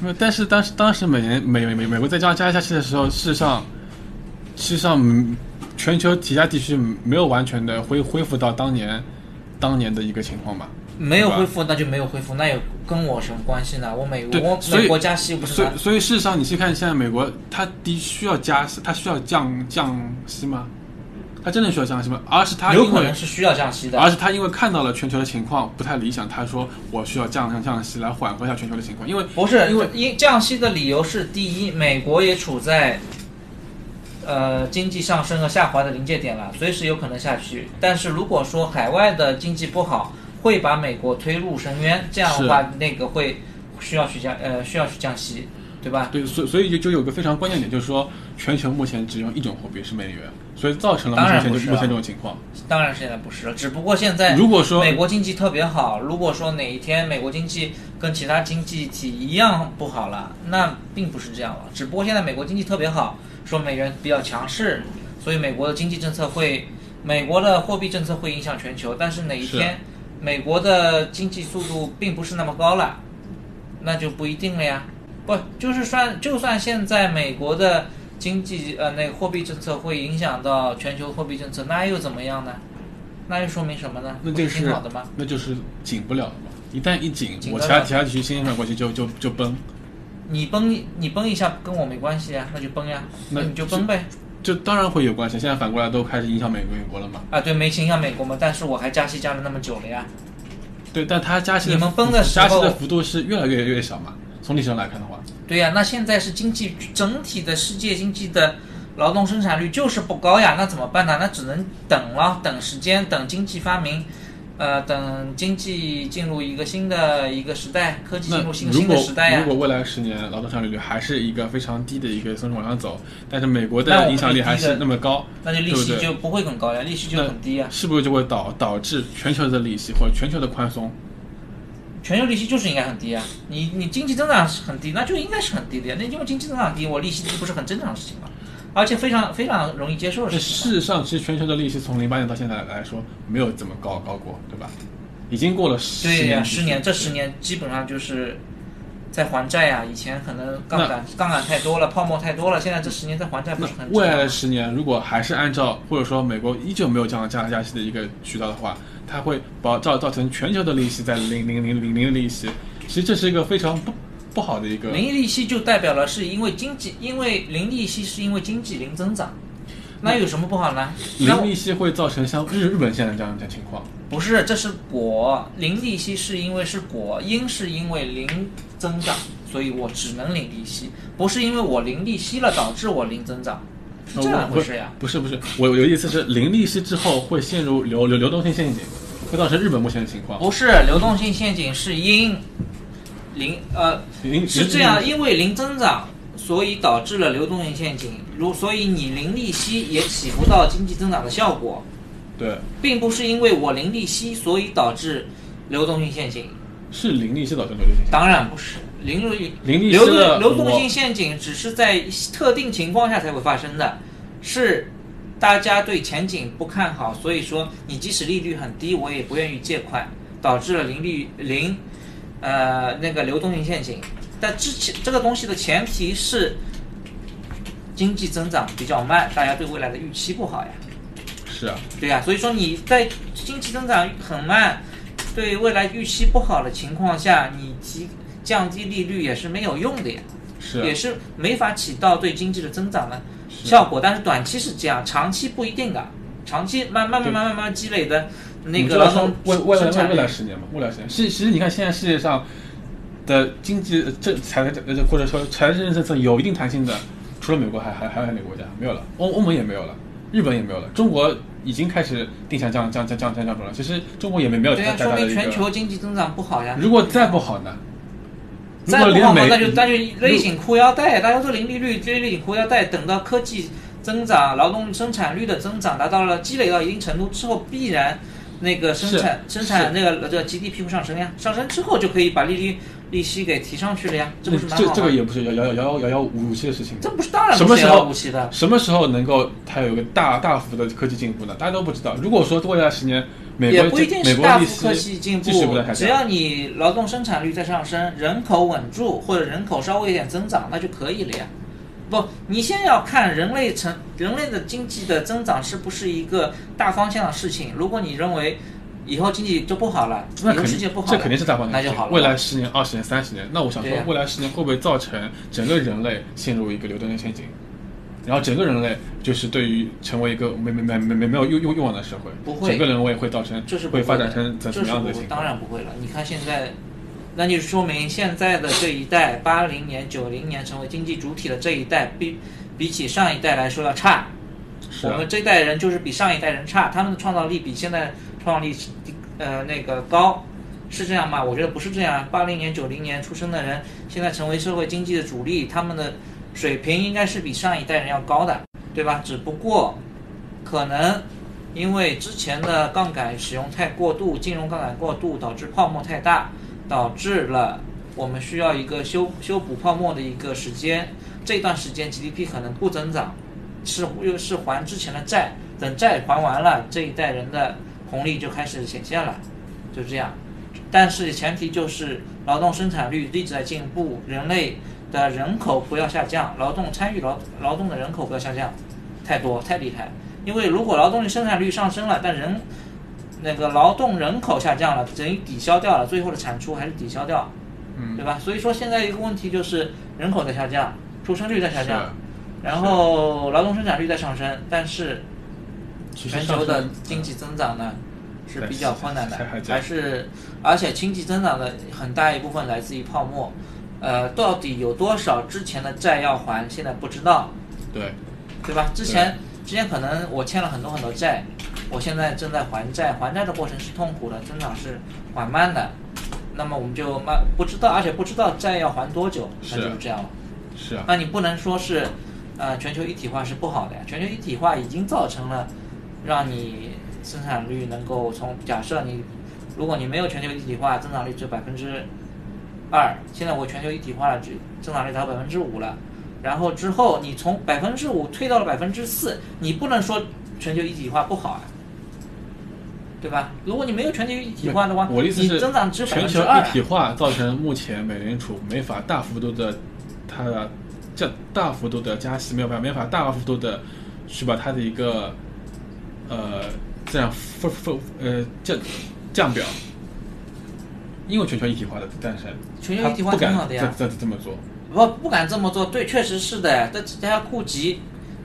没有，但是当时当时每年美美美国在加加加息的时候，事实上，事实上嗯全球其他地区没有完全的恢恢复到当年当年的一个情况吧？没有恢复，那就没有恢复，那有跟我什么关系呢？我美国我所以美国加息不是？所以所以事实上，你去看现在美国，它的需要加息，它需要降降息吗？它真的需要降息吗？而是他有可能是需要降息的，而是他因为看到了全球的情况不太理想，他说我需要降降降息来缓和一下全球的情况，因为不是因为因降息的理由是：第一，美国也处在呃经济上升和下滑的临界点了，随时有可能下去。但是如果说海外的经济不好，会把美国推入深渊，这样的话，那个会需要去降呃需要去降息，对吧？对，所所以就就有个非常关键点，就是说全球目前只用一种货币是美元，所以造成了目当然不啊前就是目前这种情况。当然现在不是了，只不过现在如果说美国经济特别好，如果说哪一天美国经济跟其他经济体一样不好了，那并不是这样了。只不过现在美国经济特别好，说美元比较强势，所以美国的经济政策会，美国的货币政策会影响全球。但是哪一天美国的经济速度并不是那么高了，那就不一定了呀。不，就是算就算现在美国的经济呃那个货币政策会影响到全球货币政策，那又怎么样呢？那又说明什么呢？那就是挺好的吗？那就是紧不了了嘛。一旦一紧，紧我其他其他地区新兴市场国家就就就崩，你崩你崩一下跟我没关系啊，那就崩呀，那你就崩呗。就当然会有关系。现在反过来都开始影响美国美国了嘛。啊，对，没影响美国嘛，但是我还加息加了那么久了呀。对，但它加息你们崩的时候加息的幅度是越来越越小嘛。从历史上来看的话，对呀、那现在是经济整体的世界经济的劳动生产率就是不高呀，那怎么办呢？那只能等了，等时间，等经济发明，呃，等经济进入一个新的一个时代，科技进入新新的时代呀如。果未来十年劳动生产率还是一个非常低的一个增长往上走，但是美国的影响力还是那么高，那就利息就不会很高呀，利息就很低呀。是不是就会导导致全球的利息或者全球的宽松？全球利息就是应该很低啊！你你经济增长是很低，那就应该是很低的呀。那因为经济增长低，我利息低不是很正常的事情吗？而且非常非常容易接受的事情。事实上，其实全球的利息从零八年到现在来说，没有这么高高过，对吧？已经过了十对呀，年，十年这十年基本上就是在还债呀。以前可能杠杆杠杆太多了，泡沫太多了，现在这十年在还债不是很未来的十年，如果还是按照或者说美国依旧没有这样加加息的一个渠道的话，它会保造造成全球的利息在零零零零零的利息。其实这是一个非常不不好的一个。零利息就代表了是因为经济，因为零利息是因为经济零增长，那有什么不好呢？零利息会造成像日日本现在这样的情况。不是，这是果，零利息是因为是果，因是因为零增长，所以我只能零利息，不是因为我零利息了导致我零增长，是这样回事呀？不是不是，我我的意思是零利息之后会陷入流流流动性陷阱，会造成日本目前的情况。不是，流动性陷阱是因零呃零是这样，因为零增长，所以导致了流动性陷阱，如所以你零利息也起不到经济增长的效果，对，并不是因为我零利息所以导致流动性陷阱。是零利息导致流动性陷阱。当然不是，零利零利息流的动流动性陷阱只是在特定情况下才会发生的，是大家对前景不看好，所以说你即使利率很低，我也不愿意借款，导致了零利零呃那个流动性陷阱。但之前这个东西的前提是经济增长比较慢，大家对未来的预期不好呀。是啊，对呀、所以说你在经济增长很慢，对未来预期不好的情况下，你提降低利率也是没有用的呀，是啊也是没法起到对经济的增长的效果。但是短期是这样，长期不一定的。长期慢慢慢慢慢慢积累的那个劳动未未来未来十年嘛？未来十年，是其实你看现在世界上的经济呃政财政呃或者说财政政策有一定弹性的，除了美国还还还有哪个国家没有了？欧欧盟也没有了，日本也没有了，中国已经开始定向降降降降降降准了。其实中国也没没有对呀、说明全球。经济增长不好呀。如果再不好呢？如再不好嘛，果连美那就那就勒紧裤腰带，大家都零利率，就勒紧裤腰带，等到科技增长、劳动生产率的增长达到了积累到一定程度之后，必然那个生产生产那个这个 GDP 会上升呀，上升之后就可以把利率利息给提上去了呀，这不是蛮好？这这个也不是遥遥遥遥遥遥无期的事情。这不是当然什么时候遥无期的，什么时候能够它有一个大大幅的科技进步呢？大家都不知道。如果说未来十年美国也不一定是大幅科技进步，只，要你劳动生产率在上升，人口稳住或者人口稍微有点增长，那就可以了呀。不，你先要看人类成人类的经济的增长是不是一个大方向的事情。如果你认为以后经济就不好了，那肯定世界不好了，这肯定是大方向。那就好了。未来十年、二十年、三十年，那我想说，未来十年会不会造成整个人类陷入一个流动性陷阱？然后整个人类就是对于成为一个没没没没没没有欲欲欲望的社会，不会整个人类会造成这是会发展成怎么样的情况？当然不会了。你看现在，那就说明现在的这一代，八零年、九零年成为经济主体的这一代，比比起上一代来说要差。我们这一代人就是比上一代人差，他们的创造力比现在创造力呃那个高，是这样吗？我觉得不是这样。八零年、九零年出生的人，现在成为社会经济的主力，他们的水平应该是比上一代人要高的，对吧？只不过可能因为之前的杠杆使用太过度，金融杠杆过度，导致泡沫太大，导致了我们需要一个修修补泡沫的一个时间。这段时间 GDP 可能不增长，是又是还之前的债，等债还完了，这一代人的红利就开始显现了，就这样。但是前提就是劳动生产率一直在进步，人类的人口不要下降，劳动参与劳劳动的人口不要下降太多太厉害。因为如果劳动力生产率上升了，但人那个劳动人口下降了，等于抵消掉了，最后的产出还是抵消掉，嗯。对吧？所以说现在一个问题就是人口在下降，出生率在下降，然后劳动生产率在上升，但是全球的经济增长呢是比较困难的还是而且经济增长的很大一部分来自于泡沫，呃，到底有多少之前的债要还，现在不知道，对对吧？之前之前可能我欠了很多很多债，我现在正在还债，还债的过程是痛苦的，增长是缓慢的，那么我们就慢不知道，而且不知道债要还多久，那就是这样了。是啊，那你不能说是，呃，全球一体化是不好的呀。全球一体化已经造成了，让你生产率能够从假设你，如果你没有全球一体化，增长率只有百分之二，现在我全球一体化了，只增长率达到百分之五了。然后之后你从百分之五推到了百分之四，你不能说全球一体化不好啊，对吧？如果你没有全球一体化的话，你我的意思是，增长只全球二一体化造成目前美联储没法大幅度的它的降大幅度的加息，没有办法没法大幅度的去把它的一个呃这样负负呃降降表，因为全球一体化的诞生，全球一体化挺好的呀这这这么做，不不敢这么做，对，确实是的。但他要顾及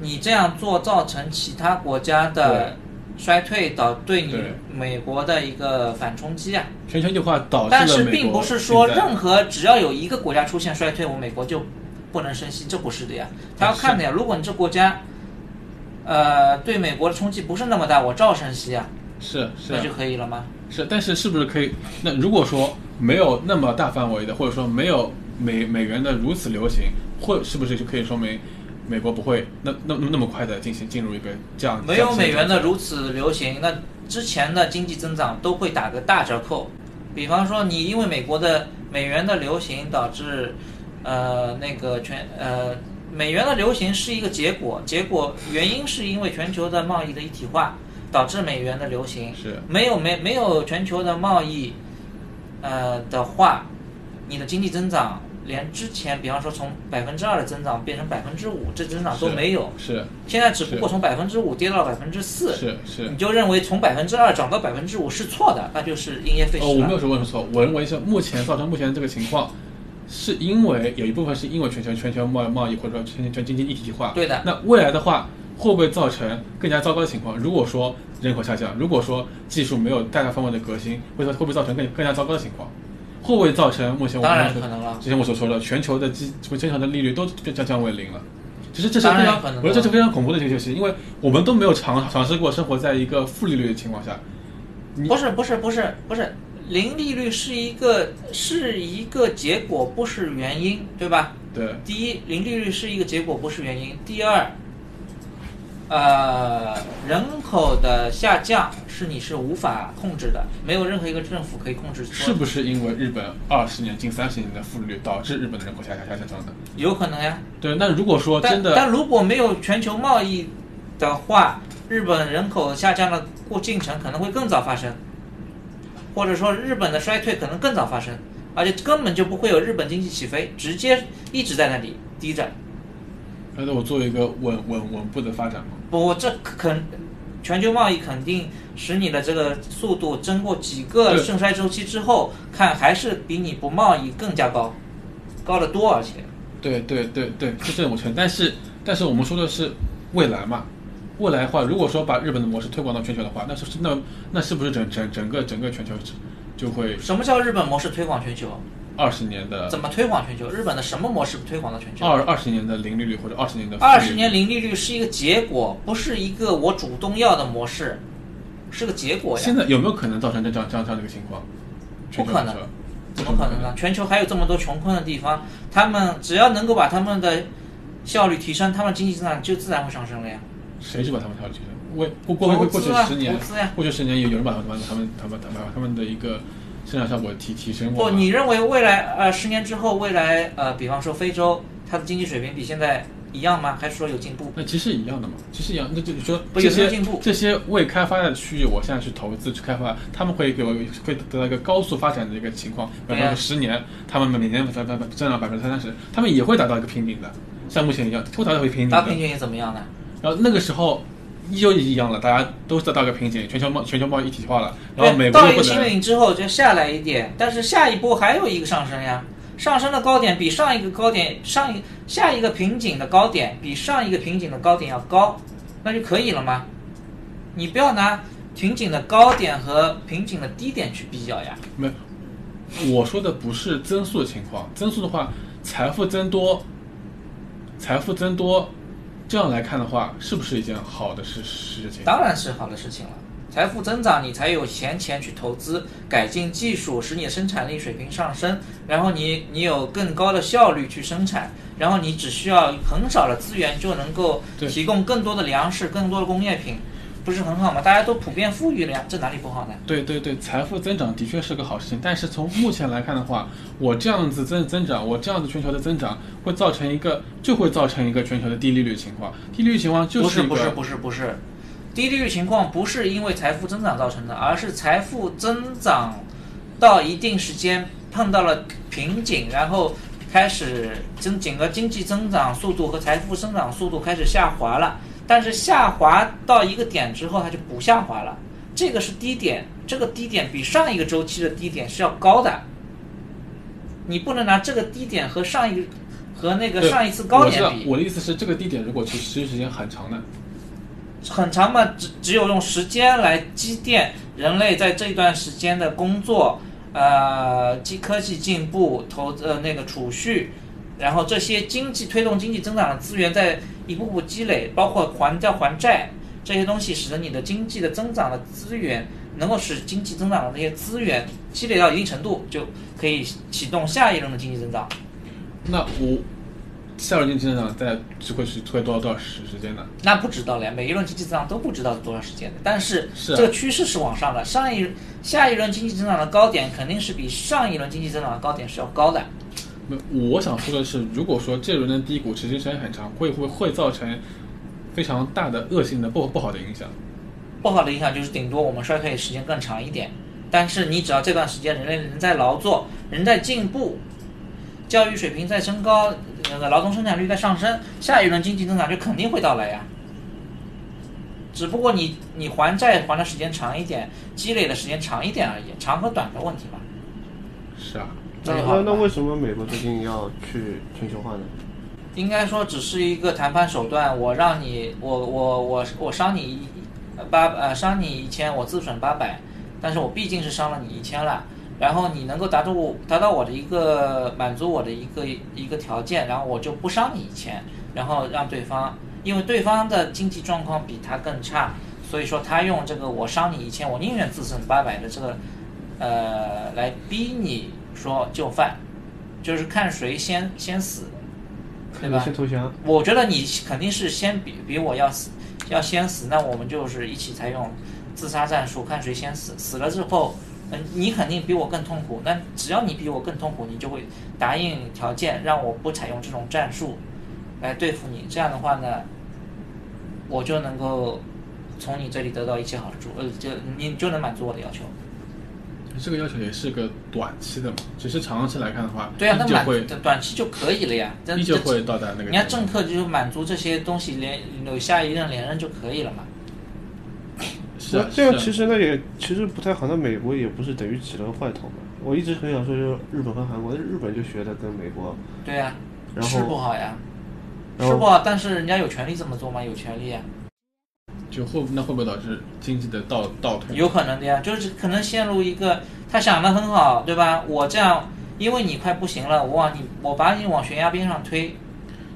你这样做造成其他国家的衰退，导对你美国的一个反冲击啊。全球一体化导致但是并不是说任何只要有一个国家出现衰退，我美国就不能升息，这不是的呀。他要看的呀。如果你这国家，呃，对美国的冲击不是那么大，我照升息啊，是是那就可以了吗？是，但是是不是可以？那如果说没有那么大范围的，或者说没有美美元的如此流行，会是不是就可以说明美国不会那那那么快的进行进入一个这样没有美元的如如此流行，那之前的经济增长都会打个大折扣。比方说，你因为美国的美元的流行导致，呃，那个全呃美元的流行是一个结果，结果原因是因为全球的贸易的一体化导致美元的流行。是没有没没有全球的贸易，呃的话，你的经济增长连之前，比方说从百分之二的增长变成百分之五，这增长都没有。是现在只不过从百分之五跌到了百分之四，是是你就认为从百分之二涨到百分之五是错的，那就是因噎废哦，食我没有了。说问错，我认为是目前造成目前这个情况，是因为有一部分是因为全球全球贸贸易或者说全全经济一体化。对的那未来的话，会不会造成更加糟糕的情况？如果说人口下降，如果说技术没有大大方方的革新，会会不会造成更更加糟糕的情况？会不会造成目前我当们。之前我所说的全球的基全球的利率都降降为零了？其实这是非常我觉得这是非常恐怖的一个消息，因为我们都没有尝尝试过生活在一个负利率的情况下。不是不是不是不是，零利率是一个是一个结果，不是原因，对吧？对，第一，零利率是一个结果，不是原因。第二，呃，人口的下降是你是无法控制的，没有任何一个政府可以控制。是不是因为日本二十年、近三十年的负利率导致日本的人口下下下下降的？有可能呀。对，那如果说真的，但但如果没有全球贸易的话，日本人口下降的过进程可能会更早发生，或者说日本的衰退可能更早发生，而且根本就不会有日本经济起飞，直接一直在那里低着。觉得我作为一个稳稳稳步的发展嘛，不，这肯全球贸易肯定使你的这个速度经过几个盛衰周期之后，看还是比你不贸易更加高，高得多，而且对对对对，是这种程度。但是但是我们说的是未来嘛，未来的话，如果说把日本的模式推广到全球的话，那是那那是不是整整整个整个全球就会什么叫日本模式推广全球？二十年的怎么推广全球？日本的什么模式推广到全球？二二十年的零利率或者二十年的二十年零利率是一个结果，不是一个我主动要的模式，是个结果呀。现在有没有可能造成这这样这样这样的一个情况？不可能怎么可能呢？全球还有这么多穷困的地方，他们只要能够把他们的效率提升，他们经济增长就自然会上升了呀。谁去把他们效率提升？为过过过过去十年过去十年有有人把他们他们他们他们他们的一个生产效果提提升过不，你认为未来呃十年之后，未来呃，比方说非洲，它的经济水平比现在一样吗？还是说有进步？那其实一样的嘛，其实一样。那就你说不这些有进步这些未开发的区域，我现在去投资去开发，他们会给我会得到一个高速发展的一个情况。比方说十年，他们每年增长增长百分之三三十，他们也会达到一个瓶颈的，像目前一样，会达到一个瓶颈的。大平均也怎么样呢？然后那个时候依旧一样了，大家都达到一个瓶颈，全球贸全球贸易一体化了，然后美国，到一个瓶国又不能。颈之后就下来一点，但是下一波还有一个上升呀。上升的高点比上一个高点上一下一个瓶颈的高点比上一个瓶颈的高点要高，那就可以了吗？你不要拿瓶颈的高点和瓶颈的低点去比较呀。没，我说的不是增速的情况，增速的话，财富增多，财富增多，这样来看的话，是不是一件好的事事情？当然是好的事情了。财富增长，你才有闲钱去投资、改进技术，使你的生产力水平上升，然后你你有更高的效率去生产，然后你只需要很少的资源就能够提供更多的粮食、更多的工业品，不是很好吗？大家都普遍富裕了呀，这哪里不好呢？对对对，财富增长的确是个好事情，但是从目前来看的话，我这样子增增长，我这样子全球的增长，会造成一个就会造成一个全球的低利率情况。低利率情况就是一个是不是不是不是，低利率情况不是因为财富增长造成的，而是财富增长到一定时间碰到了瓶颈，然后开始整整个经济增长速度和财富增长速度开始下滑了。但是下滑到一个点之后，它就不下滑了，这个是低点，这个低点比上一个周期的低点是要高的。你不能拿这个低点和上一个和那个上一次高点比。我的意思是，这个低点如果持持续时间很长呢，很长嘛，只只有用时间来积淀人类在这段时间的工作，呃，技科技进步、投呃那个储蓄，然后这些经济推动经济增长的资源在一步步积累，包括还债还债这些东西，使得你的经济的增长的资源能够使经济增长的那些资源积累到一定程度，就可以启动下一轮的经济增长。那我下轮经济增长在只会是会多少多少时时间呢？那不知道了呀，每一轮经济增长都不知道是多少时间的，但是这个趋势是往上的。上一下一轮经济增长的高点肯定是比上一轮经济增长的高点是要高的。没我想说的是，如果说这轮的低谷持续时间很长，会会会造成非常大的恶性的不不好的影响。不好的影响就是顶多我们衰退时间更长一点，但是你只要这段时间人类人在劳作，人在进步，教育水平在升高，那个劳动生产率在上升，下一轮经济增长就肯定会到来呀。只不过你你还债还的时间长一点，积累的时间长一点而已，长和短的问题嘛。是啊，那那那为什么美国最近要去全球化呢？应该说只是一个谈判手段，我让你，我我我我伤你一八呃伤你一千，我自损八百，但是我毕竟是伤了你一千了，然后你能够达到我达到我的一个满足我的一个一个条件，然后我就不伤你一千，然后让对方，因为对方的经济状况比他更差，所以说他用这个我伤你一千，我宁愿自损八百的这个呃来逼你说就范，就是看谁先先死。对吧？先投降。我觉得你肯定是先比比我要死，要先死，那我们就是一起采用自杀战术，看谁先死。死了之后，嗯，你肯定比我更痛苦。那只要你比我更痛苦，你就会答应条件，让我不采用这种战术来对付你。这样的话呢，我就能够从你这里得到一些好处，呃，就你就能满足我的要求。这个要求也是个短期的嘛，只是长期来看的话，对啊，那满短期就可以了呀。这依旧会到达那个。人家政客就是满足这些东西，连有下一任连任就可以了嘛。是啊，这样啊其实那也其实不太好。那美国也不是等于挤了个坏头嘛。我一直很想说，就是日本和韩国，日本就学的跟美国，对呀、然是不好呀，是不好，但是人家有权利这么做吗？有权利啊，就会那会不会导致经济的倒倒退？有可能的呀，就是可能陷入一个他想的很好，对吧？我这样，因为你快不行了，我往你，我把你往悬崖边上推，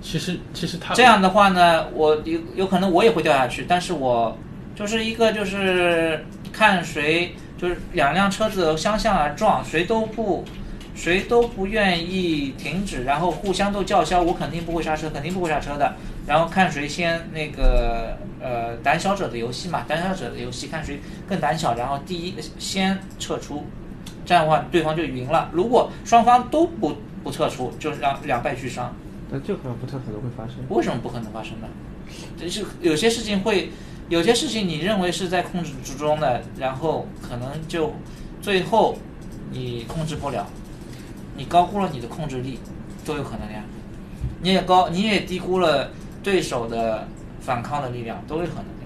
其实其实他这样的话呢，我有有可能我也会掉下去，但是我就是一个就是看谁就是两辆车子相向而撞，谁都不谁都不愿意停止，然后互相都叫嚣，我肯定不会刹车，肯定不会刹车的。然后看谁先那个呃胆小者的游戏嘛，胆小者的游戏看谁更胆小，然后第一先撤出，这样的话对方就赢了。如果双方都不不撤出，就是让两败俱伤。那这可能不太可能会发生。为什么不可能发生呢？就是有些事情会，有些事情你认为是在控制之中的，然后可能就最后你控制不了，你高估了你的控制力，都有可能呀。你也高，你也低估了对手的反抗的力量，都有可能。